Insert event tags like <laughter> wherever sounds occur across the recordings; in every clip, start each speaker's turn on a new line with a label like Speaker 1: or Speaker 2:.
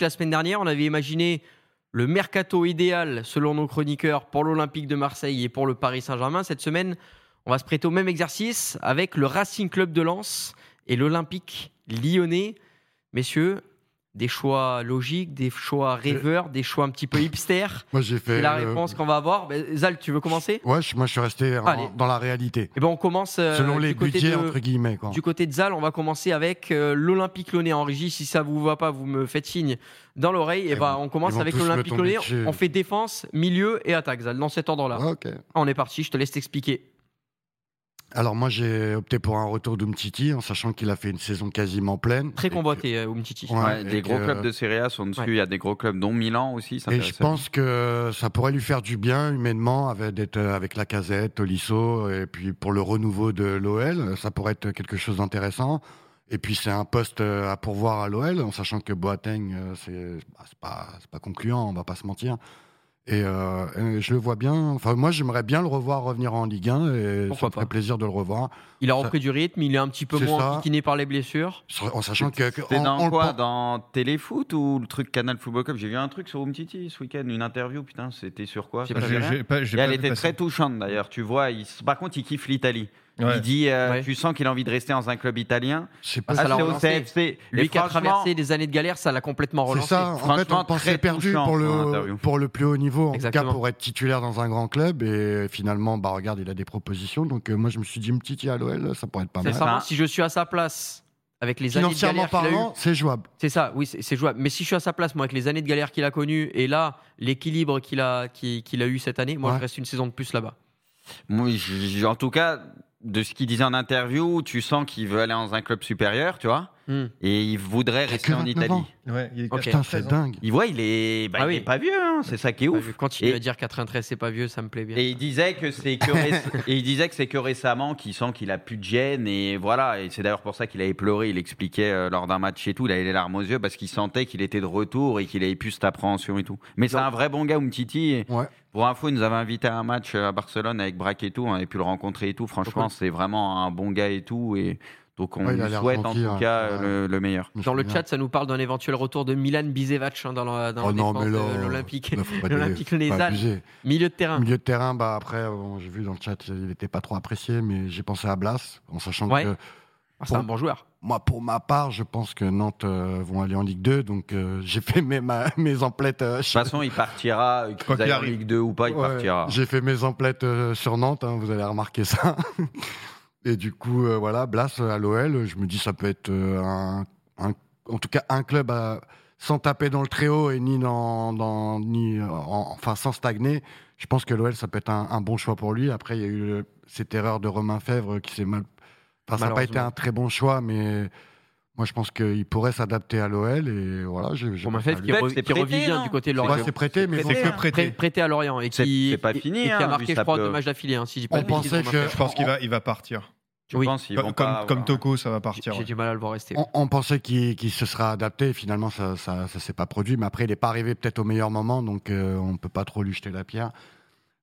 Speaker 1: La semaine dernière, on avait imaginé le mercato idéal selon nos chroniqueurs pour l'Olympique de Marseille et pour le Paris Saint-Germain. Cette semaine, on va se prêter au même exercice avec le Racing Club de Lens et l'Olympique lyonnais. Messieurs, des choix logiques, des choix rêveurs, des choix un petit peu hipster. <laughs>
Speaker 2: Moi, j'ai fait.
Speaker 1: La
Speaker 2: euh,
Speaker 1: réponse qu'on va avoir. Ben, Zal, tu veux commencer?
Speaker 2: Ouais, je- moi, je suis resté en- dans la réalité.
Speaker 1: Eh ben, on commence euh,
Speaker 2: Selon les budgets,
Speaker 1: de-
Speaker 2: entre guillemets. Quoi.
Speaker 1: Du côté de Zal, on va commencer avec euh, l'Olympique Lyonnais en régie. Si ça vous va pas, vous me faites signe dans l'oreille. Et
Speaker 2: Ils
Speaker 1: ben,
Speaker 2: vont-
Speaker 1: on commence avec l'Olympique Lyonnais. On fait défense, milieu et attaque, Zal, dans cet ordre-là.
Speaker 2: Ok.
Speaker 1: On est parti, je te laisse t'expliquer.
Speaker 2: Alors, moi, j'ai opté pour un retour d'Umtiti, en sachant qu'il a fait une saison quasiment pleine.
Speaker 1: Très convoité, euh, Umtiti.
Speaker 2: Ouais,
Speaker 3: Ouais,
Speaker 2: et
Speaker 3: des gros
Speaker 2: que-
Speaker 3: clubs de Serie A sont dessus.
Speaker 1: Ouais.
Speaker 3: Il y a des gros clubs, dont Milan aussi. ça
Speaker 2: Et je pense que ça pourrait lui faire du bien humainement avec, d'être avec la casette, Tolisso, et puis pour le renouveau de l'OL, ça pourrait être quelque chose d'intéressant. Et puis c'est un poste euh, à pourvoir à l'OL, en sachant que Boateng, euh, c'est bah, c'est pas, c'est pas concluant, on va pas se mentir. Et, euh, et je le vois bien. Enfin, moi, j'aimerais bien le revoir revenir en Ligue 1, et
Speaker 1: Pourquoi
Speaker 2: ça me
Speaker 1: pas?
Speaker 2: ferait plaisir de le revoir,
Speaker 1: Il a
Speaker 2: Ça-
Speaker 1: repris du rythme, il est un petit peu moins
Speaker 2: ça.
Speaker 1: enquiquiné par les blessures.
Speaker 2: en sachant que. que-
Speaker 3: C'était dans
Speaker 2: en le
Speaker 3: quoi? Dans Téléfoot ou le truc Canal Football Club? J'ai vu un truc sur Umtiti ce week-end, une interview, putain, c'était sur quoi?
Speaker 1: Pas
Speaker 3: elle était très touchante d'ailleurs, tu vois. Il, par contre, il kiffe l'Italie.
Speaker 4: Ouais.
Speaker 3: Il dit, euh,
Speaker 1: Ouais.
Speaker 3: tu sens qu'il a envie de rester dans un club italien.
Speaker 2: C'est
Speaker 1: Ah,
Speaker 2: pas
Speaker 1: ça l'a
Speaker 3: c'est au
Speaker 1: relancé.
Speaker 3: CFC.
Speaker 1: Lui qui a traversé des années de galère, ça l'a complètement
Speaker 2: C'est
Speaker 1: relancé.
Speaker 2: ça, en fait,
Speaker 3: Franchement,
Speaker 2: on pensait
Speaker 3: très
Speaker 2: perdu pour le,
Speaker 3: interview.
Speaker 2: pour le plus haut niveau, en
Speaker 1: Exactement.
Speaker 2: tout cas pour être titulaire dans un grand club. Et finalement, bah, regarde, il a des propositions. Donc euh, moi, je me suis dit, un petit à l'OL, ça pourrait être pas mal.
Speaker 3: Enfin,
Speaker 1: si je suis à sa place, avec les années de galère
Speaker 2: parlant, c'est jouable.
Speaker 1: C'est ça, oui, c'est c'est jouable. Mais si je suis à sa place, moi, avec les années de galère qu'il a connues et là, l'équilibre qu'il a, qu'il qu'il a eu cette année, moi,
Speaker 2: Ouais.
Speaker 1: je reste une saison de plus là-bas.
Speaker 3: moi, je- je- en tout cas, de ce qu'il disait en interview, tu sens qu'il veut aller dans un club supérieur, tu vois.
Speaker 1: Hmm.
Speaker 3: Et il voudrait rester en
Speaker 2: 29
Speaker 3: Italie.
Speaker 4: Ouais, il est
Speaker 1: Ok.
Speaker 2: Putain,
Speaker 4: 13
Speaker 2: c'est dingue.
Speaker 3: Il voit, il est, bah,
Speaker 1: Ah
Speaker 3: il est pas vieux, hein, c'est ça qui est ouf.
Speaker 1: Quand il
Speaker 3: Et-
Speaker 1: va dire 93, c'est pas vieux, ça me plaît bien.
Speaker 3: Et il disait que c'est que <laughs> réc- et il disait que c'est que récemment qu'il sent qu'il a plus de gêne et voilà et c'est d'ailleurs pour ça qu'il avait pleuré. Il expliquait euh, lors d'un match et tout, il avait les larmes aux yeux parce qu'il sentait qu'il était de retour et qu'il avait plus cette appréhension et tout. Mais c'est un vrai bon gars, Umtiti. Et
Speaker 2: Ouais.
Speaker 3: Pour info, il nous avait invité à un match euh, à Barcelone avec Braque et tout. On avait pu le rencontrer et tout. Franchement, c'est vraiment un bon gars et tout. Et donc on
Speaker 2: Ouais,
Speaker 3: lui souhaite en tout
Speaker 2: hein.
Speaker 3: cas
Speaker 2: Ouais.
Speaker 3: le, le meilleur.
Speaker 1: Dans le chat, ça nous parle d'un éventuel retour de Milan Bisevac hein, dans la, dans
Speaker 2: Oh
Speaker 1: la
Speaker 2: non,
Speaker 1: défense
Speaker 2: mais là,
Speaker 1: de l'Olympique.
Speaker 2: pas <laughs>
Speaker 1: L'Olympique. Milieu de terrain.
Speaker 2: Milieu de terrain, bah après, bon, j'ai vu dans le chat, il n'était pas trop apprécié, mais j'ai pensé à Blas, en sachant
Speaker 1: Ouais.
Speaker 2: que
Speaker 1: Ah, c'est un bon joueur.
Speaker 2: moi, pour ma part, je pense que Nantes euh, vont aller en Ligue 2, donc euh, j'ai fait mes, ma- <laughs> mes emplettes. euh,
Speaker 3: De toute façon, il partira, <laughs> qu'il aille en. Ligue 2 ou pas, il
Speaker 2: Ouais,
Speaker 3: partira.
Speaker 2: J'ai fait mes emplettes euh, sur Nantes, hein, vous allez remarquer ça. Et du coup, euh, voilà, Blas euh, à l'OL, je me dis ça peut être euh, un, un- en tout cas un club à- sans taper dans le très haut et ni dans, dans- ni en- enfin sans stagner. Je pense que l'OL ça peut être un, un bon choix pour lui. Après, il y a eu cette erreur de Romain Fèvre qui s'est mal. Enfin, ça n'a pas été un très bon choix, mais moi je pense qu'il pourrait s'adapter à l'OL et voilà. j'ai- j'ai
Speaker 1: Romain Fèvre qui,
Speaker 3: Peut-être
Speaker 1: re-
Speaker 3: c'est
Speaker 1: qui
Speaker 3: prêté,
Speaker 1: revit bien
Speaker 3: non
Speaker 1: du côté de
Speaker 2: Ouais,
Speaker 1: Lorient.
Speaker 2: c'est prêté, mais
Speaker 4: C'est que
Speaker 3: hein.
Speaker 1: Prêt-
Speaker 4: prêté.
Speaker 1: prêté à Lorient et qui,
Speaker 3: c'est pas fini,
Speaker 1: et qui
Speaker 3: hein,
Speaker 1: a marqué, je crois,
Speaker 3: peut-
Speaker 1: deux matchs d'affilée. Hein, si
Speaker 2: On pensait
Speaker 1: Romain
Speaker 2: que-.
Speaker 4: Je pense qu'il va, il va partir.
Speaker 1: Oui.
Speaker 4: Comme,
Speaker 3: vont
Speaker 4: comme,
Speaker 3: pas
Speaker 4: comme Toko, ça va partir.
Speaker 1: J'ai
Speaker 4: ouais.
Speaker 1: du mal à le voir rester.
Speaker 2: On, on pensait qu'il qu'il se sera adapté finalement ça ça, ça s'est pas produit. Mais après, il n'est pas arrivé peut-être au meilleur moment, donc euh, on ne peut pas trop lui jeter la pierre.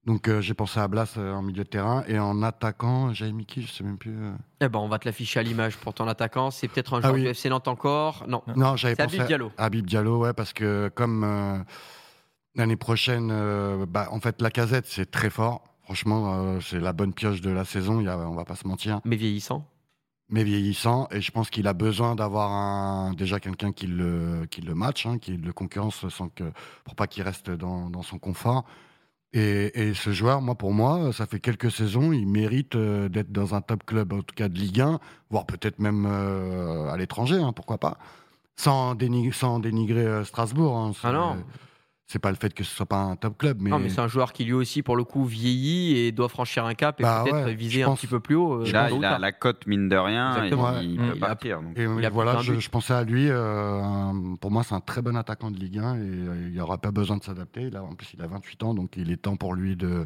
Speaker 2: Donc euh, j'ai pensé à Blas euh, en milieu de terrain et en attaquant, j'avais mis qui Je sais même plus. euh.
Speaker 1: Eh ben, on va te l'afficher à l'image pour ton attaquant. C'est peut-être un
Speaker 2: Ah
Speaker 1: joueur
Speaker 2: oui.
Speaker 1: du FC Nantes encore? Non,
Speaker 2: Non, j'avais
Speaker 1: c'est
Speaker 2: pensé
Speaker 1: Habib Diallo.
Speaker 2: à Habib Diallo, ouais, parce que comme euh, l'année prochaine, euh, bah, en fait, la casette c'est très fort. Franchement, euh, c'est la bonne pioche de la saison. Il y a, on va pas se mentir.
Speaker 1: Mais vieillissant.
Speaker 2: mais vieillissant. Et je pense qu'il a besoin d'avoir un, déjà quelqu'un qui le, qui le match, hein, qui le concurrence sans que, pour pas qu'il reste dans, dans son confort. Et, ce joueur, moi, pour moi, ça fait quelques saisons, il mérite euh, d'être dans un top club, en tout cas de Ligue 1, voire peut-être même euh, à l'étranger, hein, pourquoi pas. Sans, dénigrer, euh, Strasbourg. hein,
Speaker 1: Ah.
Speaker 2: C'est pas le fait que ce soit pas un top club, mais.
Speaker 1: Non, mais c'est un joueur qui lui aussi, pour le coup, vieillit et doit franchir un cap et
Speaker 2: Bah
Speaker 1: peut-être
Speaker 2: ouais,
Speaker 1: viser un
Speaker 2: pense-
Speaker 1: petit peu plus haut. euh,
Speaker 3: Là, il a la cote, mine de rien, et il
Speaker 2: Ouais.
Speaker 3: peut
Speaker 1: Il a-
Speaker 3: partir. donc.
Speaker 2: Et
Speaker 1: Il a
Speaker 2: voilà, je, pensais à lui. euh, un- pour moi, c'est un très bon attaquant de Ligue 1 et euh, il n'y aura pas besoin de s'adapter. En plus, il a 28 ans, donc il est temps pour lui de,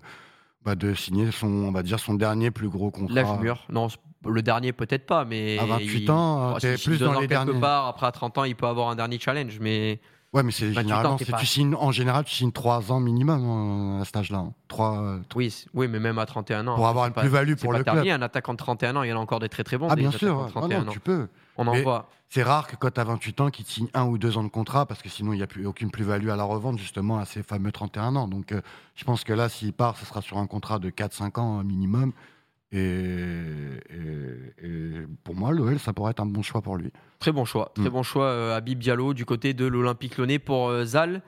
Speaker 2: bah, de signer son, on va dire, son dernier plus gros contrat.
Speaker 1: L'âge mûr. Non, le dernier peut-être pas, mais.
Speaker 2: À 28
Speaker 1: il-
Speaker 2: ans,
Speaker 1: Oh, si-
Speaker 2: plus dans les derniers.
Speaker 1: part, après à 30 ans, il peut avoir un dernier challenge, mais
Speaker 2: Ouais, mais c'est
Speaker 1: 28 ans,
Speaker 2: généralement,
Speaker 1: pas-
Speaker 2: tu signes, en général, tu signes 3 ans minimum hein, à cet âge-là. hein. Trois, euh,
Speaker 1: Oui, mais même à 31 ans.
Speaker 2: pour avoir une plus-value pour le
Speaker 1: terminé.
Speaker 2: club.
Speaker 1: Un attaquant de 31 ans, il y en a encore des très très bons.
Speaker 2: Ah, bien sûr,
Speaker 1: de
Speaker 2: ouais.
Speaker 1: 31
Speaker 2: Ouais, non,
Speaker 1: ans.
Speaker 2: tu peux.
Speaker 1: On en
Speaker 2: Mais-
Speaker 1: voit.
Speaker 2: C'est rare que quand tu as 28 ans, qu'ils te signent un ou deux ans de contrat, parce que sinon, il n'y a plus, aucune plus-value à la revente, justement, à ces fameux 31 ans. Donc, euh, je pense que là, s'il part, ce sera sur un contrat de 4-5 ans minimum. Et, et- et pour moi, l'OL, ça pourrait être un bon choix pour lui.
Speaker 1: Très bon choix. Très
Speaker 2: Mm.
Speaker 1: bon choix, euh, Habib Diallo, du côté de l'Olympique Lyonnais pour euh, Zal.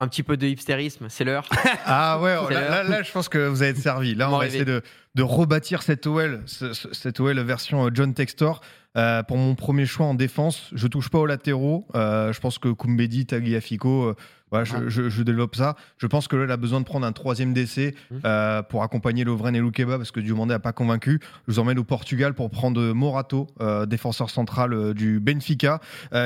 Speaker 1: Un petit peu de hipstérisme, c'est l'heure. <laughs>
Speaker 4: Ah ouais, là,
Speaker 1: l'heure.
Speaker 4: là, là, je pense que vous allez être servi. Là, on va essayer de, de rebâtir cette OL, ce- ce- cette OL version euh, John Textor. Euh, pour mon premier choix en défense, je touche pas aux latéraux. Euh, je pense que Kumbedi, Tagliafico, euh, voilà, je, je- je développe ça. Je pense que l'OL a besoin de prendre un troisième décès
Speaker 1: Mhm.
Speaker 4: euh, pour accompagner Lovren et Loukeba parce que Diomandé n'a pas convaincu. Je vous emmène au Portugal pour prendre Morato, défenseur central du Benfica,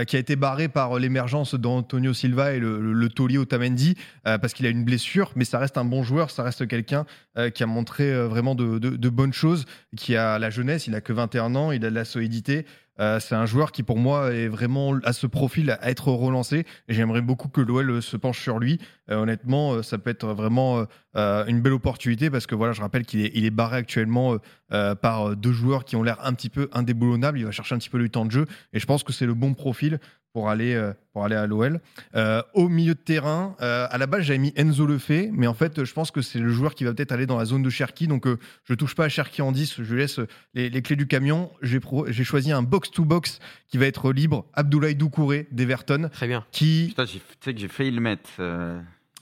Speaker 4: qui a été barré par l'émergence d'Antonio Silva et le, le, le taulier Otamendi parce qu'il a une blessure, mais ça reste un bon joueur, ça reste quelqu'un qui a montré vraiment de, de- de bonnes choses, qui a la jeunesse, il a que 21 ans, il a de la solidité. Euh, c'est un joueur qui pour moi est vraiment à ce profil à être relancé j'aimerais beaucoup que l'OL se penche sur lui. Euh, honnêtement, euh, ça peut être vraiment euh, euh, une belle opportunité parce que voilà, je rappelle qu'il est, il est barré actuellement euh, par euh, deux joueurs qui ont l'air un petit peu indéboulonnables. Il va chercher un petit peu le temps de jeu et je pense que c'est le bon profil pour aller, euh, pour aller à l'OL. Euh, au milieu de terrain, à la base, j'avais mis Enzo Lefebvre, mais en fait, je pense que c'est le joueur qui va peut-être aller dans la zone de Cherki. Donc, je touche pas à Cherki en 10, je laisse les, les clés du camion. J'ai pro- j'ai choisi un box-to-box qui va être libre, Abdoulaye Doucouré d'Everton,
Speaker 1: Très bien.
Speaker 4: qui,
Speaker 3: Putain, tu sais que j'ai failli le mettre.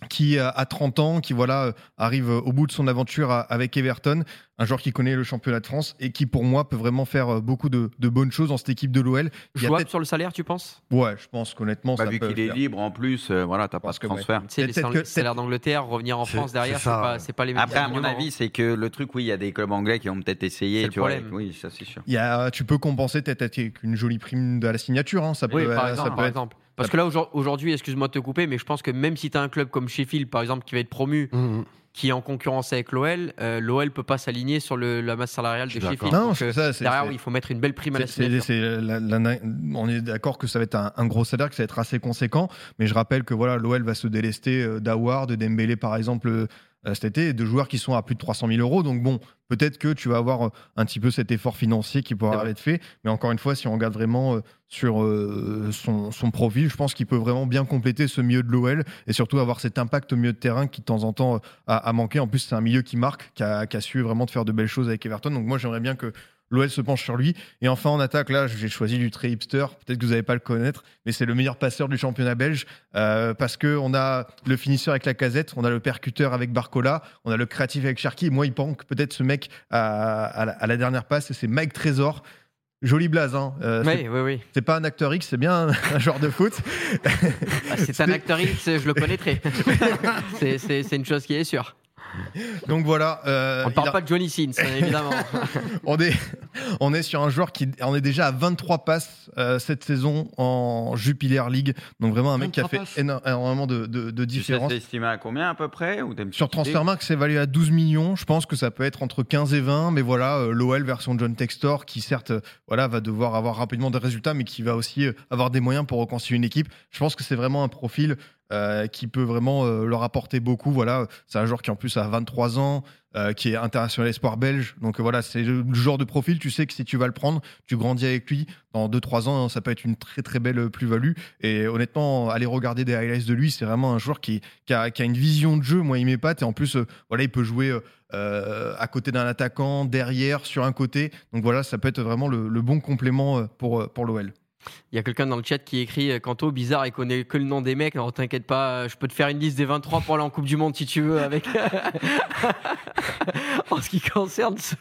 Speaker 4: Qui euh, a 30 ans, qui voilà euh, arrive euh, au bout de son aventure avec Everton, un joueur qui connaît le championnat de France et qui pour moi peut vraiment faire beaucoup de, de bonnes choses dans cette équipe de l'OL.
Speaker 1: Jouable sur le salaire, tu penses?
Speaker 4: Ouais, je pense qu'honnêtement,
Speaker 3: bah,
Speaker 4: ça
Speaker 3: vu qu'il est libre en plus, euh, voilà, t'as pas de
Speaker 4: ouais.
Speaker 3: transfert.
Speaker 1: Tu sais, les
Speaker 4: Peut-être
Speaker 1: sal-
Speaker 4: que-
Speaker 1: salaires d'Angleterre, revenir en
Speaker 2: C'est-
Speaker 1: France derrière,
Speaker 2: c'est
Speaker 1: c'est pas,
Speaker 2: ouais.
Speaker 1: c'est pas les mêmes.
Speaker 3: Après, à mon avis, c'est que le truc, oui, il y a des clubs anglais qui ont peut-être essayé.
Speaker 1: C'est le
Speaker 3: tu vois,
Speaker 1: problème.
Speaker 3: Oui, ça c'est sûr.
Speaker 4: Il y a, tu peux compenser peut-être avec une jolie prime de la signature. hein, Ça peut,
Speaker 1: Oui, par
Speaker 4: euh,
Speaker 1: exemple.
Speaker 4: ça peut
Speaker 1: par
Speaker 4: être-
Speaker 1: exemple. Parce que là, aujourd- aujourd'hui, excuse-moi de te couper, mais je pense que même si tu as un club comme Sheffield, par exemple, qui va être promu,
Speaker 2: Mhm.
Speaker 1: qui est en concurrence avec l'OL, euh, l'OL peut pas s'aligner sur le- la masse salariale de Sheffield.
Speaker 4: Non, c'est
Speaker 1: euh,
Speaker 4: ça.
Speaker 1: derrière, il faut mettre une belle prime à la
Speaker 4: la- la- on est d'accord que ça va être un, un gros salaire, que ça va être assez conséquent. Mais je rappelle que voilà, l'OL va se délester euh, d'Awar, de Dembélé par exemple euh, cet été, de joueurs qui sont à plus de 300 000 euros. Donc bon, peut-être que tu vas avoir euh, un petit peu cet effort financier qui pourra être fait. Mais encore une fois, si on regarde vraiment euh, sur euh, son, son profil, je pense qu'il peut vraiment bien compléter ce milieu de l'OL et surtout avoir cet impact au milieu de terrain qui de temps en temps euh, a, a manqué. En plus, c'est un milieu qui marque, qui a, qui a su vraiment de faire de belles choses avec Everton. Donc moi, j'aimerais bien que l'OL se penche sur lui. Et enfin, en attaque, là, j'ai choisi du très hipster. Peut-être que vous n'allez pas le connaître, mais c'est le meilleur passeur du championnat belge euh, parce que on a le finisseur avec la casette, on a le percuteur avec Barcola, on a le créatif avec Cherki. Moi, il manque peut-être ce mec à, à la, à la dernière passe, c'est Mike Trésor. Joli blaze, hein. Euh, c'est-
Speaker 1: Oui, oui, oui.
Speaker 4: c'est pas un acteur X, c'est bien <laughs> un joueur de foot.
Speaker 1: Ah, c'est un acteur X, je le <laughs> c'est, c'est- c'est une chose qui est sûre. <laughs>
Speaker 4: Donc voilà. euh,
Speaker 1: On ne parle
Speaker 4: a-
Speaker 1: pas de Johnny Sins, hein, évidemment. <laughs>
Speaker 4: on est, on est sur un joueur qui on est déjà à 23 passes euh, cette saison en Jupiler League. Donc vraiment un mec qui a
Speaker 2: 23
Speaker 4: fait
Speaker 2: passes.
Speaker 4: énormément de, de, de
Speaker 3: Tu sais, estimé à combien à peu près ou
Speaker 4: Sur Transfermarkt, c'est évalué à 12 millions. Je pense que ça peut être entre 15 et 20. Mais voilà, euh, l'OL version John Textor, qui certes voilà, va devoir avoir rapidement des résultats, mais qui va aussi avoir des moyens pour reconstruire une équipe. Je pense que c'est vraiment un profil euh, qui peut vraiment euh, leur apporter beaucoup. Voilà, c'est un joueur qui en plus a 23 ans, euh, qui est international espoir belge. Donc voilà, c'est le genre de profil, tu sais que si tu vas le prendre, tu grandis avec lui. Dans 2-3 ans, ça peut être une très très belle plus-value. Et honnêtement, aller regarder des highlights de lui, c'est vraiment un joueur qui, a, une vision de jeu. Moi, il m'épate. Et en plus, voilà, il peut jouer à côté d'un attaquant, derrière, sur un côté. Donc voilà, ça peut être vraiment le, le bon complément pour, pour l'OL.
Speaker 1: Il y a quelqu'un dans le chat qui écrit euh, Quanto, bizarre, il connaît que le nom des mecs. Alors t'inquiète pas, euh, je peux te faire une liste des 23 pour aller en Coupe du Monde si tu veux. Avec <laughs> en ce qui concerne ce,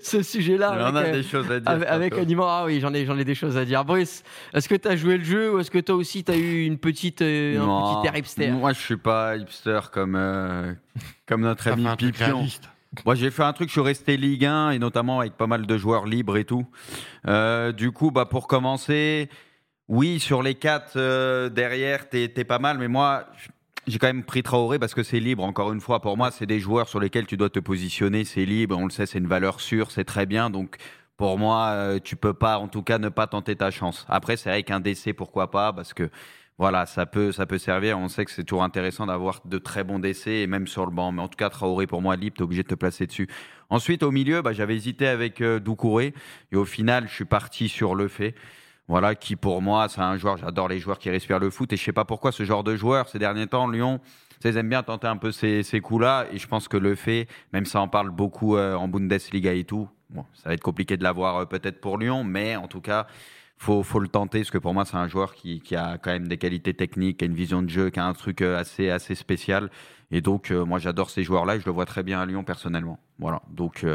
Speaker 1: ce sujet-là. Avec,
Speaker 3: a
Speaker 1: euh,
Speaker 3: des choses à dire.
Speaker 1: avec, avec ah oui, j'en ai, j'en ai des choses à dire. Brice, est-ce que tu as joué le jeu ou est-ce que toi aussi tu as eu une petite, euh, un petit air hipster?
Speaker 3: Moi, je suis pas hipster comme, euh, comme notre ami Pipion. Moi, j'ai fait un truc, je suis resté Ligue 1 et notamment avec pas mal de joueurs libres et tout. Euh, du coup, bah, pour commencer, oui, sur les quatre euh, derrière, t'es t'es pas mal, mais moi, j'ai quand même pris Traoré parce que c'est libre. Encore une fois, pour moi, c'est des joueurs sur lesquels tu dois te positionner. C'est libre, on le sait, c'est une valeur sûre, c'est très bien. Donc, pour moi, euh, tu peux pas, en tout cas, ne pas tenter ta chance. Après, c'est vrai qu'un décès, pourquoi pas, parce que voilà, ça peut, ça peut servir. On sait que c'est toujours intéressant d'avoir de très bons décès, et même sur le banc. Mais en tout cas, Traoré, pour moi, libre, tu es obligé de te placer dessus. Ensuite, au milieu, bah, j'avais hésité avec euh, Doucouré. Et au final, je suis parti sur le fait. Voilà, qui pour moi, c'est un joueur, j'adore les joueurs qui respirent le foot. Et je sais pas pourquoi ce genre de joueur, ces derniers temps, Lyon, ils aiment bien tenter un peu ces, ces coups-là. Et je pense que le fait, même ça en parle beaucoup euh, en Bundesliga et tout, bon, ça va être compliqué de l'avoir euh, peut-être pour Lyon, mais en tout cas, faut, faut le tenter parce que pour moi c'est un joueur qui, a quand même des qualités techniques, qui a une vision de jeu, qui a un truc euh, assez assez spécial. Et donc moi j'adore ces joueurs-là et je le vois très bien à Lyon personnellement. Voilà. Donc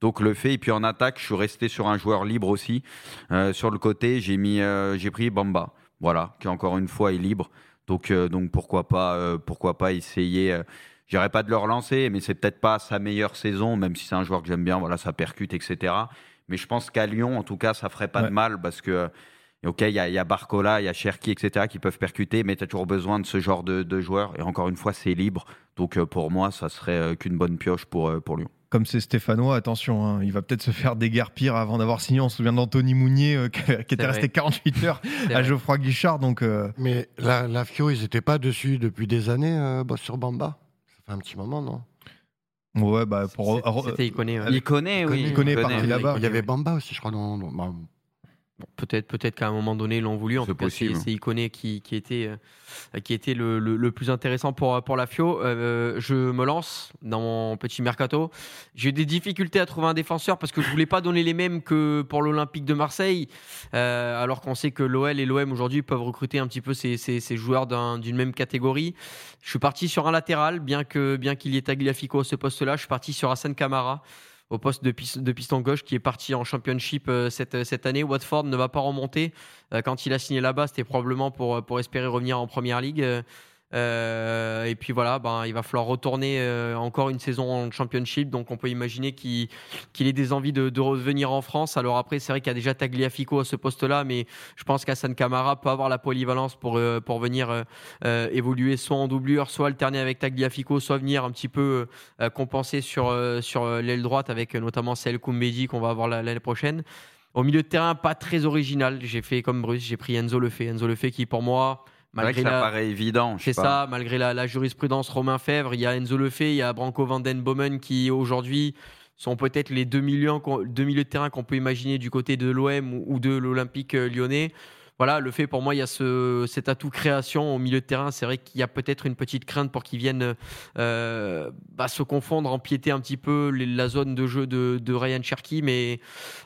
Speaker 3: donc le fait et puis en attaque je suis resté sur un joueur libre aussi. sur le côté j'ai pris Bamba. Voilà qui encore une fois est libre. Donc, euh, donc pourquoi pas, euh, pourquoi pas essayer. Euh, je pas de le relancer, mais c'est peut-être pas sa meilleure saison, même si c'est un joueur que j'aime bien. Voilà, ça percute, etc. Mais je pense qu'à Lyon, en tout cas, ça ferait pas de mal parce que. Ok, il y, a Barcola, il y a Cherki, etc., qui peuvent percuter, mais tu as toujours besoin de ce genre de, joueurs. Et encore une fois, c'est libre. Donc pour moi, ça serait qu'une bonne pioche pour, pour Lyon
Speaker 4: comme c'est stéphanois, attention, hein, il va peut-être se faire déguerpir avant d'avoir signé. On se souvient d'Anthony Mounier euh, <laughs> qui, était resté 48 heures à Geoffroy Guichard. Donc, euh,
Speaker 2: Mais la, la Fio, ils n'étaient pas dessus depuis des années euh, sur Bamba? Ça fait un petit moment, non?
Speaker 4: Ouais, bah pour.
Speaker 1: C'était Iconé.
Speaker 3: Iconé, oui.
Speaker 4: Iconé, parti là-bas.
Speaker 2: Il y avait Bamba aussi, je crois. Dans,
Speaker 1: peut-être peut-être qu'à un moment donné ils l'ont voulu. En tout cas c'est Iconé qui, qui était euh, qui était le, le, plus intéressant pour pour la Fio. Euh, je me lance dans mon petit mercato. J'ai eu des difficultés à trouver un défenseur parce que je voulais pas donner les mêmes que pour l'Olympique de Marseille euh, alors qu'on sait que l'OL et l'OM aujourd'hui peuvent recruter un petit peu ces, ces, ces joueurs d'une même catégorie. Je suis parti sur un latéral bien que bien qu'il y ait Tagliafico à ce poste là je suis parti sur Hassan Kamara au poste de, piston gauche qui est parti en championship euh, cette, cette année. Watford ne va pas remonter. Euh, quand il a signé là-bas, c'était probablement pour, pour espérer revenir en première ligue. Euh, et puis voilà, ben, il va falloir retourner euh, encore une saison en championship. Donc on peut imaginer qu'il ait des envies de, revenir en France. Alors après, c'est vrai qu'il y a déjà Tagliafico à ce poste-là, mais je pense qu'Hassan Kamara peut avoir la polyvalence pour, euh, pour venir évoluer soit en doublure, soit alterner avec Tagliafico, soit venir un petit peu compenser sur, sur l'aile droite avec notamment celle Koumbedi qu'on va avoir l'année prochaine. Au milieu de terrain, pas très original. J'ai fait comme Bruce, j'ai pris Enzo Lefebvre. Enzo Lefebvre qui, pour moi,
Speaker 3: Malgré ça paraît évident.
Speaker 1: C'est ça, malgré la, jurisprudence Romain Fèvre, il y a Enzo Lefebvre, il y a Branco Van Den Bomen qui aujourd'hui sont peut-être les deux milieux de terrain qu'on peut imaginer du côté de l'OM ou de l'Olympique euh, lyonnais voilà, le fait pour moi, il y a ce, cet atout création au milieu de terrain. C'est vrai qu'il y a peut-être une petite crainte pour qu'ils viennent euh, bah, se confondre, empiéter un petit peu la zone de jeu de, Ryan Cherky. Mais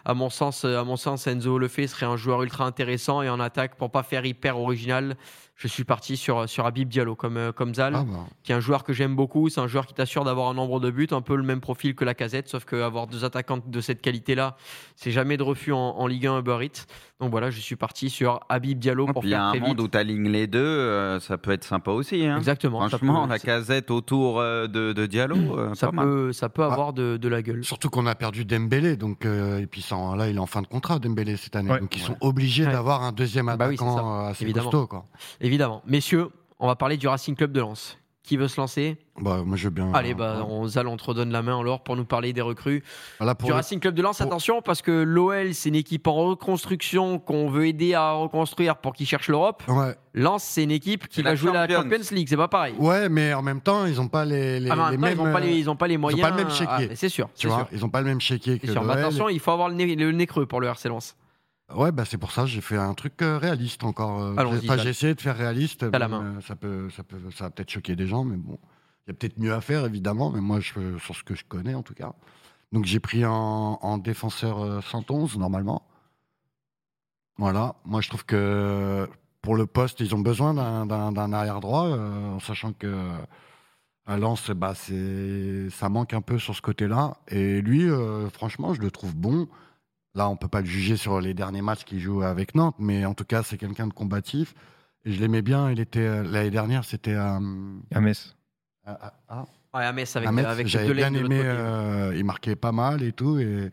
Speaker 1: à mon sens, à mon sens, Enzo Lefebvre serait un joueur ultra intéressant et en attaque pour pas faire hyper original je suis parti sur, sur Habib Diallo comme, euh, comme Zal, ah bah. qui est un joueur que j'aime beaucoup. C'est un joueur qui t'assure d'avoir un nombre de buts, un peu le même profil que la casette, sauf qu'avoir deux attaquants de cette qualité-là, c'est jamais de refus en, Ligue 1 Uber Eats. Donc voilà, je suis parti sur Habib Diallo pour
Speaker 3: Il y a un monde où tu alignes les deux, euh, ça peut être sympa aussi. Hein.
Speaker 1: Exactement.
Speaker 3: Franchement, la casette autour euh, de, de, Diallo,
Speaker 1: ça, peut, ça peut avoir de, de, la gueule.
Speaker 2: Surtout qu'on a perdu Dembélé, donc, et puis là, il est en fin de contrat, Dembélé, cette année. Donc ils sont obligés d'avoir un deuxième bah attaquant assez Évidemment. costaud. Quoi.
Speaker 1: Évidemment. Messieurs, on va parler du Racing Club de Lens. Qui veut se lancer?
Speaker 2: Bah, Moi, je veux bien.
Speaker 1: Allez, bah, on, Zal, on te redonne la main alors pour nous parler des recrues. du Racing Club de Lens, attention, parce que l'OL, c'est une équipe en reconstruction qu'on veut aider à reconstruire pour qu'ils cherchent l'Europe.
Speaker 2: Ouais.
Speaker 1: Lens, c'est une équipe qui va jouer la Champions League, c'est pas pareil.
Speaker 2: Ouais, mais en même temps, ils n'ont pas les, les,
Speaker 1: ah, mêmes. Ils n'ont pas, les, ont pas les moyens.
Speaker 2: Ils n'ont pas le même chéquier.
Speaker 1: Ah, c'est sûr.
Speaker 2: Tu vois, ils n'ont pas le même chéquier que
Speaker 1: l'OL. attention, il faut avoir le nez, le nez creux pour le RC Lens.
Speaker 2: Ouais, bah c'est pour ça que j'ai fait un truc euh, réaliste encore. Euh, j'ai essayé de faire réaliste. Euh, ça peut, ça peut, ça va peut-être choquer des gens, mais bon, il y a peut-être mieux à faire évidemment. Mais moi, je, sur ce que je connais en tout cas. Donc j'ai pris en, défenseur 111 normalement. Voilà. Moi, je trouve que pour le poste, ils ont besoin d'un arrière droit, en sachant que à Lens, bah, ça manque un peu sur ce côté-là. Et lui, franchement, je le trouve bon. Là, on peut pas le juger sur les derniers matchs qu'il joue avec Nantes, mais en tout cas, c'est quelqu'un de combatif. Et je l'aimais bien. Il était euh, l'année dernière, c'était à,
Speaker 4: à Metz.
Speaker 1: À, ouais, à Metz avec, avec J'avais
Speaker 2: bien aimé. Euh, il marquait pas mal et tout. Et,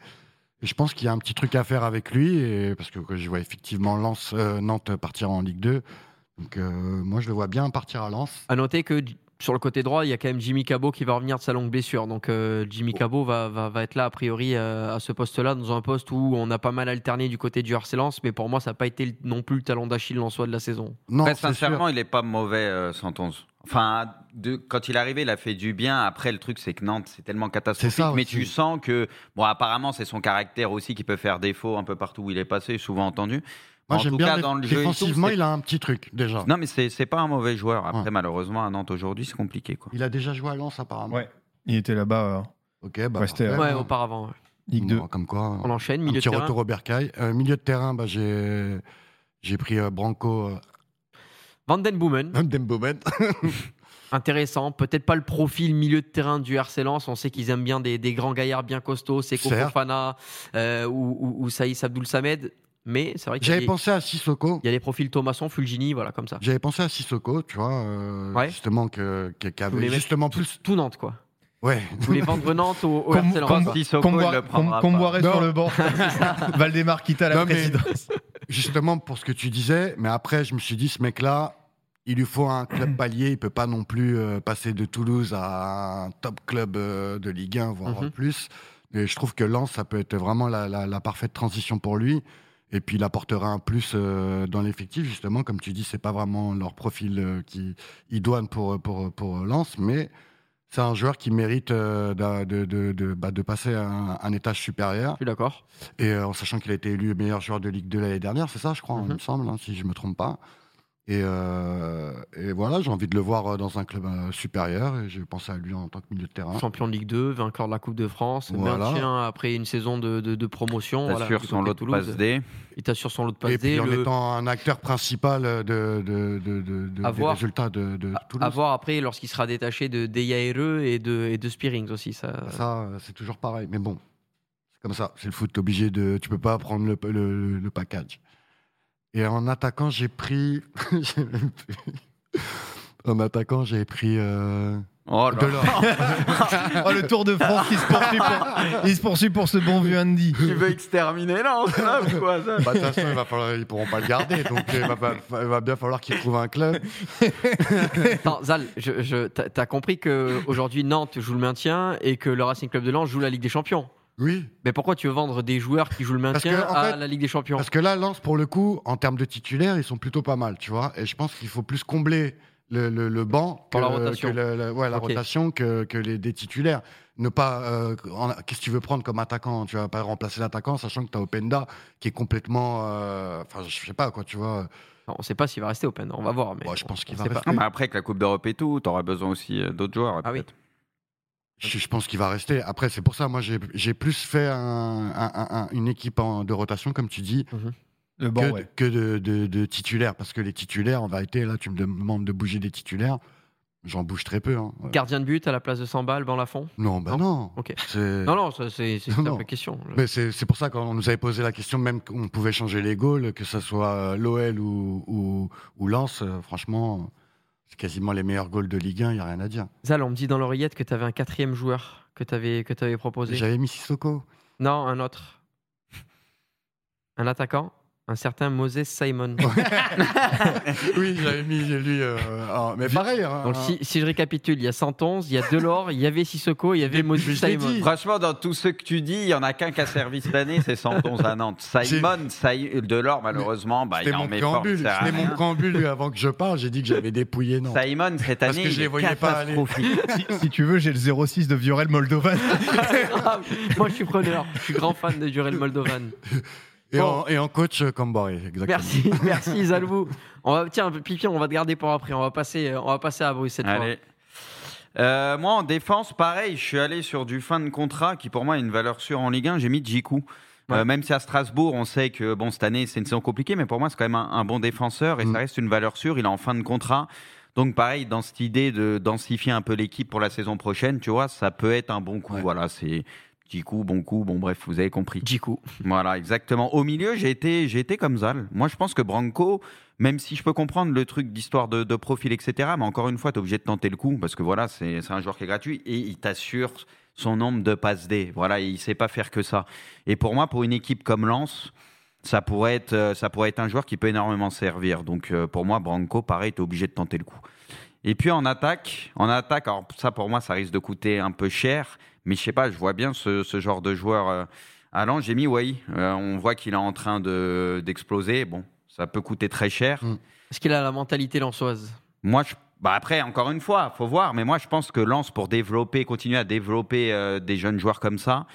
Speaker 2: je pense qu'il y a un petit truc à faire avec lui, et, parce que, je vois effectivement euh, Nantes partir en Ligue 2. Donc moi, je le vois bien partir à Lens.
Speaker 1: À noter que Sur le côté droit, il y a quand même Jimmy Cabot qui va revenir de sa longue blessure. Donc euh, Jimmy Cabot va, va, va être là, a priori, euh, à ce poste-là, dans un poste où on a pas mal alterné du côté du RC Lens. Mais pour moi, ça n'a pas été le- non plus le talon d'Achille en soi de la saison.
Speaker 2: Non,
Speaker 3: Après,
Speaker 2: c'est sûr.
Speaker 3: sincèrement, il est pas mauvais, euh, Santonze. Enfin, de, quand il est arrivé, il a fait du bien. Après, le truc, c'est que Nantes, c'est tellement catastrophique.
Speaker 2: Ça
Speaker 3: mais tu sens que, bon, apparemment, c'est son caractère aussi qui peut faire défaut un peu partout où il est passé, souvent entendu.
Speaker 2: Moi,
Speaker 3: En
Speaker 2: j'aime
Speaker 3: tout
Speaker 2: bien
Speaker 3: cas, dans le
Speaker 2: défensivement, il a un petit truc déjà.
Speaker 3: Non, mais c'est pas un mauvais joueur. Après,
Speaker 2: Ouais.
Speaker 3: malheureusement, à Nantes aujourd'hui, c'est compliqué. Quoi.
Speaker 2: Il a déjà joué à Lens apparemment.
Speaker 4: Ouais. Il était là-bas, euh,
Speaker 2: Ok, bah
Speaker 4: Ouais,
Speaker 1: auparavant. ouais.
Speaker 4: Ligue 2.
Speaker 2: bon, Comme quoi.
Speaker 1: On enchaîne,
Speaker 2: un
Speaker 1: milieu de
Speaker 2: petit
Speaker 1: terrain.
Speaker 2: retour au Bercail. Euh, milieu de terrain, bah, j'ai j'ai pris euh, Branco euh,
Speaker 1: Van Den Boomen,
Speaker 2: Van Den Bomen. <laughs>
Speaker 1: intéressant. Peut-être pas le profil milieu de terrain du RC Lens. On sait qu'ils aiment bien des, des grands gaillards bien costauds, Seko. Fofana euh, ou, ou, ou Saïs Abdoul Samed. Mais c'est vrai a
Speaker 2: J'avais pensé à Sissoko.
Speaker 1: il y a des profils Thomasson, Fulgini, voilà, comme ça.
Speaker 2: J'avais pensé à Sissoko, tu vois, euh,
Speaker 1: Ouais.
Speaker 2: justement que qui qui avait justement plus.
Speaker 1: Tout Nantes, quoi.
Speaker 2: Ouais.
Speaker 1: Vous voulez vendre Nantes au, au
Speaker 4: Comme-
Speaker 1: RC Lens.
Speaker 4: comme-
Speaker 3: Sissoko,
Speaker 4: Qu'on
Speaker 3: il
Speaker 4: boirait- sur le banc. <laughs> Valdemar quitte à la
Speaker 2: Non, mais-
Speaker 4: présidence.
Speaker 2: justement pour ce que tu disais, mais après je me suis dit ce mec-là, il lui faut un club palier, il peut pas non plus euh, passer de Toulouse à un top club euh, de Ligue 1 voire
Speaker 1: Mhm.
Speaker 2: plus. Et je trouve que Lens ça peut être vraiment la, la- la parfaite transition pour lui. Et puis il apportera un plus euh, dans l'effectif justement, comme tu dis, c'est pas vraiment leur profil euh, qui idoine pour pour pour Lens, mais c'est un joueur qui mérite euh, de, de, de, bah, de passer à un, un étage supérieur.
Speaker 1: Je suis d'accord.
Speaker 2: Et euh, en sachant qu'il a été élu meilleur joueur de Ligue 2 l'année dernière, c'est ça, je crois, il me semble, hein, si je me trompe pas. Et, euh, et voilà, j'ai envie de le voir euh, dans un club euh, supérieur. Et j'ai pensé à lui en tant que milieu de terrain.
Speaker 1: Champion de Ligue 2, vainqueur de la Coupe de France,
Speaker 2: Voilà.
Speaker 1: maintien après une saison de, de, de promotion. voilà,
Speaker 3: T'assures
Speaker 1: du
Speaker 3: son lot
Speaker 1: de
Speaker 3: passe D.
Speaker 1: Il t'assure son lot de passe
Speaker 2: Et puis
Speaker 1: D.
Speaker 2: en
Speaker 1: le-
Speaker 2: étant un acteur principal de, de, de, de- de-
Speaker 1: À
Speaker 2: des résultats de, de Toulouse.
Speaker 1: À voir après lorsqu'il sera détaché de DIARE et de, et de Spearings aussi. Ça,
Speaker 2: Ça, c'est toujours pareil. Mais bon, c'est comme ça. C'est le foot. T'es obligé de. Tu peux pas prendre le, le, le package. Et en attaquant, j'ai pris. <laughs> j'ai même plus. en attaquant, j'ai pris. euh,
Speaker 3: Oh là
Speaker 2: Delors. <laughs>
Speaker 4: Oh, le Tour de France qui se poursuit pour, il se poursuit pour ce bon vieux Andy. <laughs>
Speaker 3: Tu veux exterminer là ou quoi ça
Speaker 2: Bah, de toute façon, il va falloir, ils pourront pas le garder. Donc, il va, pas- il va bien falloir qu'ils trouvent un club.
Speaker 1: Attends, Zal, je, je, t'as t'as compris qu'aujourd'hui Nantes joue le maintien et que le Racing Club de Lens joue la Ligue des Champions.
Speaker 2: Oui.
Speaker 1: Mais pourquoi tu veux vendre des joueurs qui jouent le maintien
Speaker 2: que,
Speaker 1: à
Speaker 2: fait,
Speaker 1: la Ligue des Champions?
Speaker 2: Parce que là, Lens, pour le coup, en termes de titulaires, ils sont plutôt pas mal, tu vois. Et je pense qu'il faut plus combler le, le, le banc
Speaker 1: Pour
Speaker 2: que,
Speaker 1: la rotation.
Speaker 2: que le- le- ouais, la rotation que, que les des titulaires. Ne pas. euh, Qu'est-ce que tu veux prendre comme attaquant? Tu vas pas remplacer l'attaquant, sachant que tu as Openda qui est complètement. euh, Enfin, je sais pas quoi, tu vois.
Speaker 1: On ne sait pas s'il va rester open, on va voir. Mais
Speaker 2: Bon, je pense qu'il va
Speaker 1: pas.
Speaker 2: rester.
Speaker 3: Non, mais après, avec la Coupe d'Europe et tout, t'auras besoin aussi euh, d'autres joueurs.
Speaker 1: Ah oui.
Speaker 2: Je, je pense qu'il va rester. Après, c'est pour ça, moi, j'ai j'ai plus fait un- un- un- un- une équipe en- de rotation, comme tu dis,
Speaker 4: Le banc,
Speaker 2: que,
Speaker 4: ouais.
Speaker 2: que de, de- de titulaires. Parce que les titulaires, en vérité, là, tu me demandes de bouger des titulaires. J'en bouge très peu. hein. Ouais.
Speaker 1: Gardien de but à la place de Sambal, ban Lafont?
Speaker 2: Non, bah non.
Speaker 1: Non, non, ça, c'est une
Speaker 2: Non.
Speaker 1: simple question.
Speaker 2: Mais c'est pour ça qu'on nous avait posé la question, même qu'on pouvait changer les goals, que ce soit l'OL ou, ou, ou Lens, euh, franchement, c'est quasiment les meilleurs goals de Ligue 1, il n'y a rien à dire.
Speaker 1: Zal, on me dit dans l'oreillette que tu avais un quatrième joueur que tu avais, que avais proposé.
Speaker 2: J'avais mis Sissoko.
Speaker 1: Non, un autre. Un attaquant, un certain Moses Simon. <laughs>
Speaker 2: oui, j'avais mis lui. euh, ah, mais pareil. hein,
Speaker 1: Donc, si, si je récapitule, il y a 111, il y a Delors, il y avait Sissoko, il y avait Moses Simon.
Speaker 2: dit.
Speaker 3: Franchement, dans tous ceux que tu dis, il y en a qu'un qui a servi cette année, c'est 111 à Nantes. Simon, Saï- Delors, malheureusement, bah, il en
Speaker 2: mon
Speaker 3: met fort,
Speaker 2: C'était mon préambule avant que je parle. J'ai dit que j'avais dépouillé. Non.
Speaker 3: Simon, cette
Speaker 2: Parce
Speaker 3: année,
Speaker 2: que je
Speaker 3: il
Speaker 2: les
Speaker 3: est
Speaker 2: voyais pas aller.
Speaker 4: Si, si tu veux, j'ai le 06 de Viorel Moldovan. <laughs>
Speaker 1: Ah, Moi, je suis preneur. Je suis grand fan de Durel Moldovan. <laughs>
Speaker 2: Et,
Speaker 1: Bon.
Speaker 2: en, et en coach euh, Camboré, exactement.
Speaker 1: Merci, <laughs> merci Zalou. On va, tiens, Pipi, on va te garder pour après. On va passer, euh, on va passer à Bruce cette fois.
Speaker 3: Allez. Euh, moi, en défense, pareil, je suis allé sur du fin de contrat qui, pour moi, a une valeur sûre en Ligue 1. J'ai mis Djikou.
Speaker 1: Ouais.
Speaker 3: Euh, même si à Strasbourg, on sait que bon, cette année, c'est une saison compliquée, mais pour moi, c'est quand même un, un bon défenseur et
Speaker 2: Mm.
Speaker 3: ça reste une valeur sûre. Il est en fin de contrat. Donc, pareil, dans cette idée de densifier un peu l'équipe pour la saison prochaine, tu vois, ça peut être un bon coup.
Speaker 2: Ouais.
Speaker 3: Voilà, c'est coup, bon coup. Bon, bref, vous avez compris.
Speaker 1: Djikou.
Speaker 3: Voilà, exactement. Au milieu, j'ai été, j'ai été comme Zal. Moi, je pense que Branco, même si je peux comprendre le truc d'histoire de, de profil, etc., mais encore une fois, tu es obligé de tenter le coup parce que voilà, c'est un joueur qui est gratuit et il t'assure son nombre de passes D. Voilà, il sait pas faire que ça. Et pour moi, pour une équipe comme Lens, ça pourrait être, euh, ça pourrait être un joueur qui peut énormément servir. Donc, euh, pour moi, Branco, pareil, tu es obligé de tenter le coup. Et puis en attaque, en attaque, alors ça pour moi, ça risque de coûter un peu cher, mais je sais pas, je vois bien ce, ce genre de joueur. Euh, à Lens, j'ai mis oui. Euh, on voit qu'il est en train de, d'exploser. Bon, ça peut coûter très cher.
Speaker 2: Mm.
Speaker 1: Est-ce qu'il a la mentalité lançoise?
Speaker 3: Moi, je, bah après, encore une fois, faut voir. Mais moi, je pense que Lens, pour développer, continuer à développer euh, des jeunes joueurs comme ça,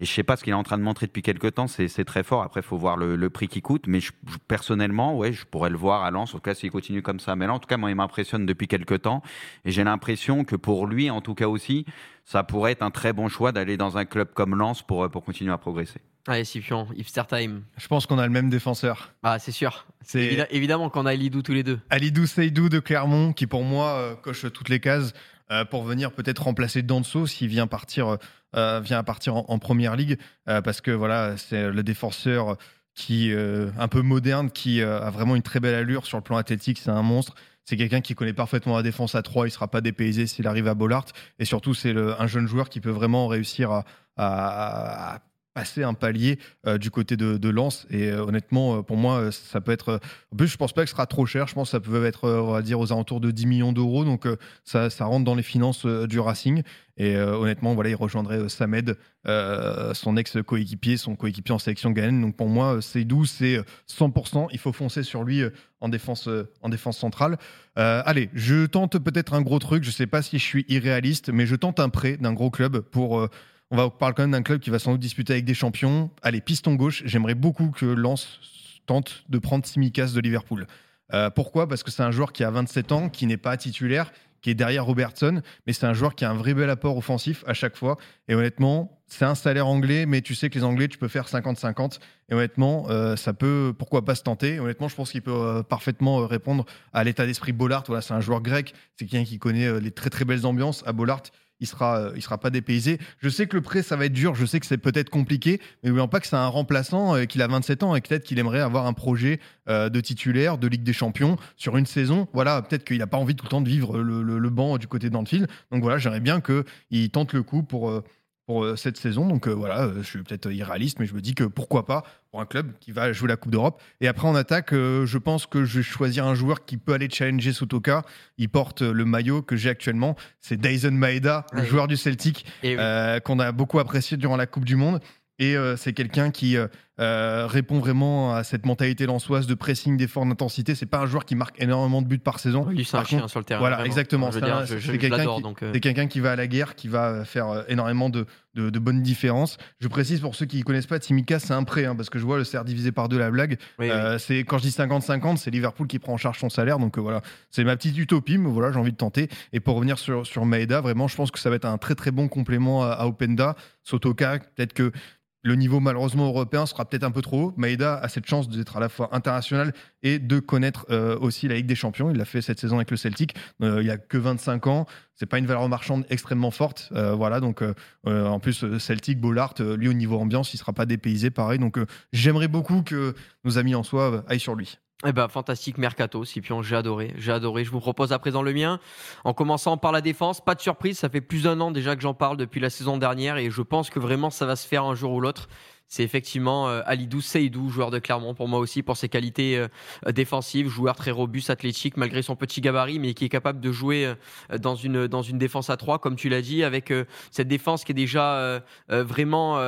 Speaker 3: et je sais pas ce qu'il est en train de montrer depuis quelques temps, c'est, très fort. Après, faut voir le, le prix qui coûte. Mais je- je- personnellement, ouais, je pourrais le voir à Lens, en tout cas s'il continue comme ça. Mais là, en tout cas, moi, il m'impressionne depuis quelques temps. Et j'ai l'impression que pour lui, en tout cas aussi, ça pourrait être un très bon choix d'aller dans un club comme Lens pour, pour continuer à progresser.
Speaker 1: Allez, Scipion, hipster time.
Speaker 4: Je pense qu'on a le même défenseur.
Speaker 1: Ah, c'est sûr.
Speaker 4: C'est
Speaker 1: Évi- évidemment qu'on a Elidou tous les deux.
Speaker 4: Alidou Seydou de Clermont, qui pour moi euh, coche toutes les cases euh, pour venir peut-être remplacer Danso s'il vient partir, euh, vient à partir en, première ligue, euh, parce que voilà, c'est le défenseur qui euh, un peu moderne, qui euh, a vraiment une très belle allure sur le plan athlétique, c'est un monstre. C'est quelqu'un qui connaît parfaitement la défense à 3, il sera pas dépaysé s'il arrive à Bollard. Et surtout, c'est un jeune joueur qui peut vraiment réussir à passer un palier euh, du côté de, Lens. Et euh, honnêtement, euh, pour moi, ça peut être. en plus, je pense pas que ce sera trop cher. Je pense que ça peut être, on va dire, aux alentours de 10 millions d'euros. Donc, ça, ça rentre dans les finances du Racing. Et honnêtement, voilà, il rejoindrait Samed, son ex-coéquipier, son coéquipier en sélection ghanéenne. Donc, pour moi, euh, Seydou, c'est euh, 100%. Il faut foncer sur lui en défense, en défense centrale. Allez, je tente peut-être un gros truc. Je sais pas si je suis irréaliste, mais je tente un prêt d'un gros club pour. On va parler quand même d'un club qui va sans doute disputer avec des champions. Allez, piston gauche. J'aimerais beaucoup que Lens tente de prendre Simicas de Liverpool. Euh, pourquoi? Parce que c'est un joueur qui a 27 ans, qui n'est pas titulaire, qui est derrière Robertson, mais c'est un joueur qui a un vrai bel apport offensif à chaque fois. Et honnêtement, c'est un salaire anglais, mais tu sais que les Anglais, tu peux faire 50-50. Et honnêtement, euh, ça peut, pourquoi pas se tenter? Honnêtement, je pense qu'il peut euh, parfaitement répondre à l'état d'esprit Bollard. Voilà, c'est un joueur grec, c'est quelqu'un qui connaît les très très belles ambiances. À Bollard, il sera, euh, sera pas dépaysé. Je sais que le prêt, ça va être dur. Je sais que c'est peut-être compliqué, mais n'oublions pas que c'est un remplaçant, euh, qu'il a 27 ans et peut-être qu'il aimerait avoir un projet euh, de titulaire de Ligue des Champions sur une saison. Voilà, peut-être qu'il n'a pas envie tout le temps de vivre le, le- le banc du côté d'Anfield. Donc voilà, j'aimerais bien qu'il tente le coup pour. Pour euh, cette saison. Donc euh, voilà, euh, je suis peut-être irréaliste, mais je me dis que pourquoi pas pour un club qui va jouer la Coupe d'Europe. Et après en attaque, euh, je pense que je vais choisir un joueur qui peut aller challenger Sotoka. Il porte le maillot que j'ai actuellement. C'est Dyson Maeda, le joueur du Celtic,
Speaker 1: oui.
Speaker 4: euh, qu'on a beaucoup apprécié durant la Coupe du Monde. Et c'est quelqu'un qui euh, répond vraiment à cette mentalité lançoise de pressing, d'effort, d'intensité. C'est pas un joueur qui marque énormément de buts par saison.
Speaker 1: lui, c'est un chien sur le terrain.
Speaker 4: voilà,
Speaker 1: vraiment.
Speaker 4: exactement. C'est quelqu'un qui-
Speaker 1: euh,
Speaker 4: C'est quelqu'un qui va à la guerre, qui va faire euh, énormément de, de, de bonnes différences. Je précise pour ceux qui ne connaissent pas, Timika, c'est un prêt, hein, parce que je vois le CR divisé par deux la blague.
Speaker 1: oui, oui.
Speaker 4: C'est quand je dis 50-50, c'est Liverpool qui prend en charge son salaire. Donc voilà, c'est ma petite utopie, mais voilà, j'ai envie de tenter. Et pour revenir sur, sur Maeda, vraiment, je pense que ça va être un très très bon complément à, à Openda. Sotoka, peut-être que le niveau malheureusement européen sera peut-être un peu trop haut. Maeda a cette chance d'être à la fois international et de connaître euh, aussi la Ligue des Champions. Il l'a fait cette saison avec le Celtic. Euh, il a que 25 ans. C'est pas une valeur marchande extrêmement forte. Euh, voilà, donc euh, en plus Celtic, Bollard, lui au niveau ambiance, il sera pas dépaysé pareil. Donc j'aimerais beaucoup que nos amis en soi euh, aillent sur lui.
Speaker 1: Eh ben, fantastique mercato, Scipion, j'ai adoré, j'ai adoré. Je vous propose à présent le mien, en commençant par la défense. Pas de surprise, ça fait plus d'un an déjà que j'en parle depuis la saison dernière et je pense que vraiment ça va se faire un jour ou l'autre. C'est effectivement euh, Alidou Seydou, joueur de Clermont pour moi aussi, pour ses qualités euh, défensives, joueur très robuste, athlétique, malgré son petit gabarit, mais qui est capable de jouer euh, dans une, dans une défense à 3, comme tu l'as dit, avec cette défense qui est déjà vraiment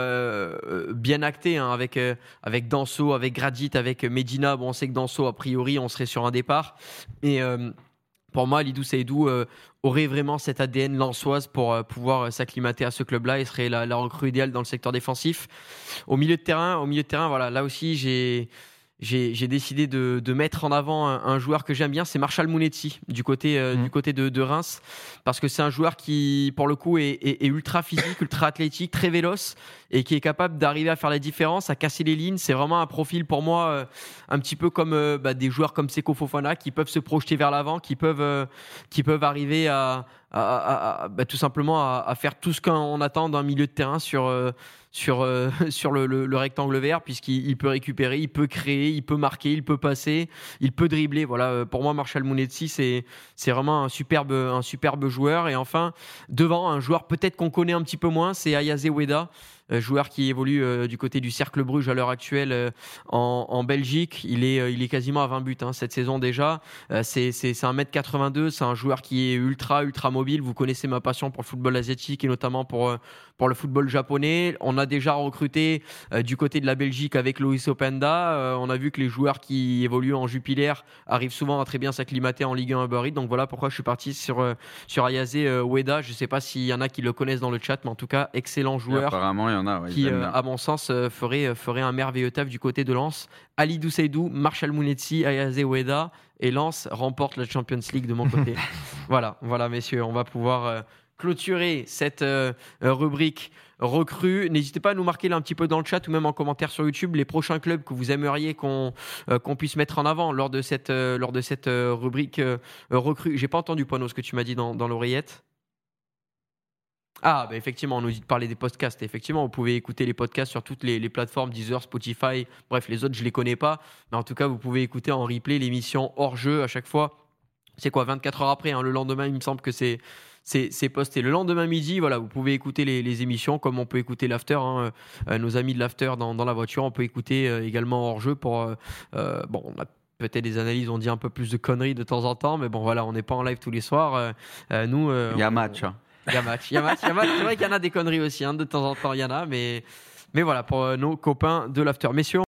Speaker 1: bien actée, hein, avec, avec Danso, avec Gradit, avec Medina. Bon, on sait que Danso, a priori, on serait sur un départ. Et euh, pour moi, Lidou Seydou euh, aurait vraiment cet ADN lançoise pour euh, pouvoir euh, s'acclimater à ce club-là et serait la, la recrue idéale dans le secteur défensif. Au milieu de terrain, au milieu de terrain, voilà, là aussi, j'ai j'ai décidé de, de mettre en avant un, un joueur que j'aime bien, c'est Marshall Mounetti du côté euh,
Speaker 4: Mhm.
Speaker 1: du côté de, de Reims, parce que c'est un joueur qui, pour le coup, est, est- est ultra physique, <coughs> ultra athlétique, très véloce et qui est capable d'arriver à faire la différence, à casser les lignes. C'est vraiment un profil pour moi euh, un petit peu comme euh, bah, des joueurs comme Seko Fofana qui peuvent se projeter vers l'avant, qui peuvent qui peuvent arriver à, à- à- à- bah, tout simplement à, à faire tout ce qu'on attend d'un milieu de terrain sur euh, sur euh, <laughs> sur le, le- le rectangle vert puisqu'il il peut récupérer, il peut créer, il peut marquer, il peut passer, il peut dribbler. Voilà, euh, pour moi Marshall Mounetti c'est c'est vraiment un superbe un superbe joueur et enfin devant un joueur peut-être qu'on connaît un petit peu moins, c'est Ayaze Ueda. Joueur qui évolue du côté du Cercle Bruges à l'heure actuelle en, Belgique. Il est, il est quasiment à 20 buts hein, cette saison déjà. c'est un 1m82, c'est un joueur qui est ultra, ultra mobile. Vous connaissez ma passion pour le football asiatique et notamment pour, pour le football japonais. On a déjà recruté du côté de la Belgique avec Loïs Openda. on a vu que les joueurs qui évoluent en Jupiler arrivent souvent à très bien s'acclimater en Ligue 1 Uber Donc voilà pourquoi je suis parti sur, sur Ayase Ueda. Je ne sais pas s'il y en a qui le connaissent dans le chat, mais en tout cas, excellent joueur.
Speaker 3: apparemment, il y en a.
Speaker 1: qui, euh, à mon sens, euh, ferait, euh, ferait un merveilleux taf du côté de Lens. Ali Douceidou, Marshall Mounetsi, Ayaze Ueda et Lens remporte la Champions League de mon côté. <laughs> voilà, voilà, messieurs, on va pouvoir clôturer cette rubrique recrue. N'hésitez pas à nous marquer là un petit peu dans le chat ou même en commentaire sur YouTube les prochains clubs que vous aimeriez qu'on qu'on puisse mettre en avant lors de cette, lors de cette rubrique recrue. J'ai pas entendu, Pono, ce que tu m'as dit dans, dans l'oreillette. Ah, bah effectivement, on nous dit de parler des podcasts. Effectivement, vous pouvez écouter les podcasts sur toutes les, plateformes, Deezer, Spotify. Bref, les autres, je ne les connais pas. Mais en tout cas, vous pouvez écouter en replay l'émission hors jeu à chaque fois. C'est quoi, 24 heures après hein, Le lendemain, il me semble que c'est. C'est posté le lendemain midi. Voilà, vous pouvez écouter les, émissions comme on peut écouter l'after. Hein, euh, nos amis de l'after dans, la voiture, on peut écouter euh, également hors jeu pour. Euh, bon, on a peut-être des analyses, on dit un peu plus de conneries de temps en temps, mais bon voilà, on n'est pas en live tous les soirs. nous,
Speaker 3: il y a match. Hein.
Speaker 1: Il y a match. Il y a match. C'est vrai qu'il y en a des conneries aussi, hein, de temps en temps, il y en a, mais, mais voilà, pour euh, nos copains de l'after. Messieurs,